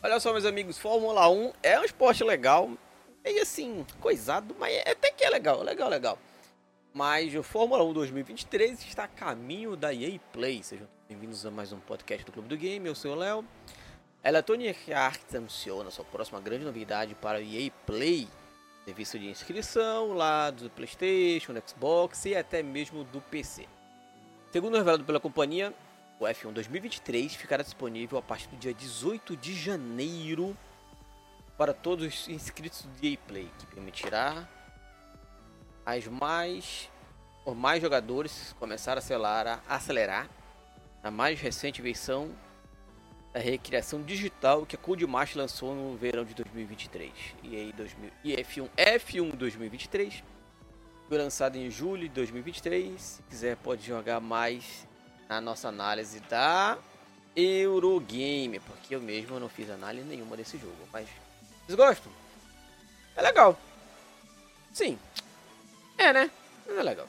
Olha só, meus amigos, Fórmula 1 é um esporte legal, meio assim, coisado, mas é até que é legal, legal, legal. Mas o Fórmula 1 2023 está a caminho da EA Play. Sejam bem-vindos a mais um podcast do Clube do Game. Eu sou o Léo. Electronic Arts anunciou sua próxima grande novidade para o EA Play. Serviço de inscrição lá do PlayStation, do Xbox e até mesmo do PC. Segundo revelado pela companhia, o F1 2023 ficará disponível a partir do dia 18 de janeiro para todos os inscritos do EA Play, que permitirá as mais os mais jogadores começaram a acelerar, a acelerar a mais recente versão da recriação digital que a Codemaster lançou no verão de 2023. E aí 2000, e F1 F1 2023 foi lançado em julho de 2023. Se quiser pode jogar mais na nossa análise da Eurogame, porque eu mesmo não fiz análise nenhuma desse jogo, mas vocês gostam? É legal. Sim. É, né? É legal.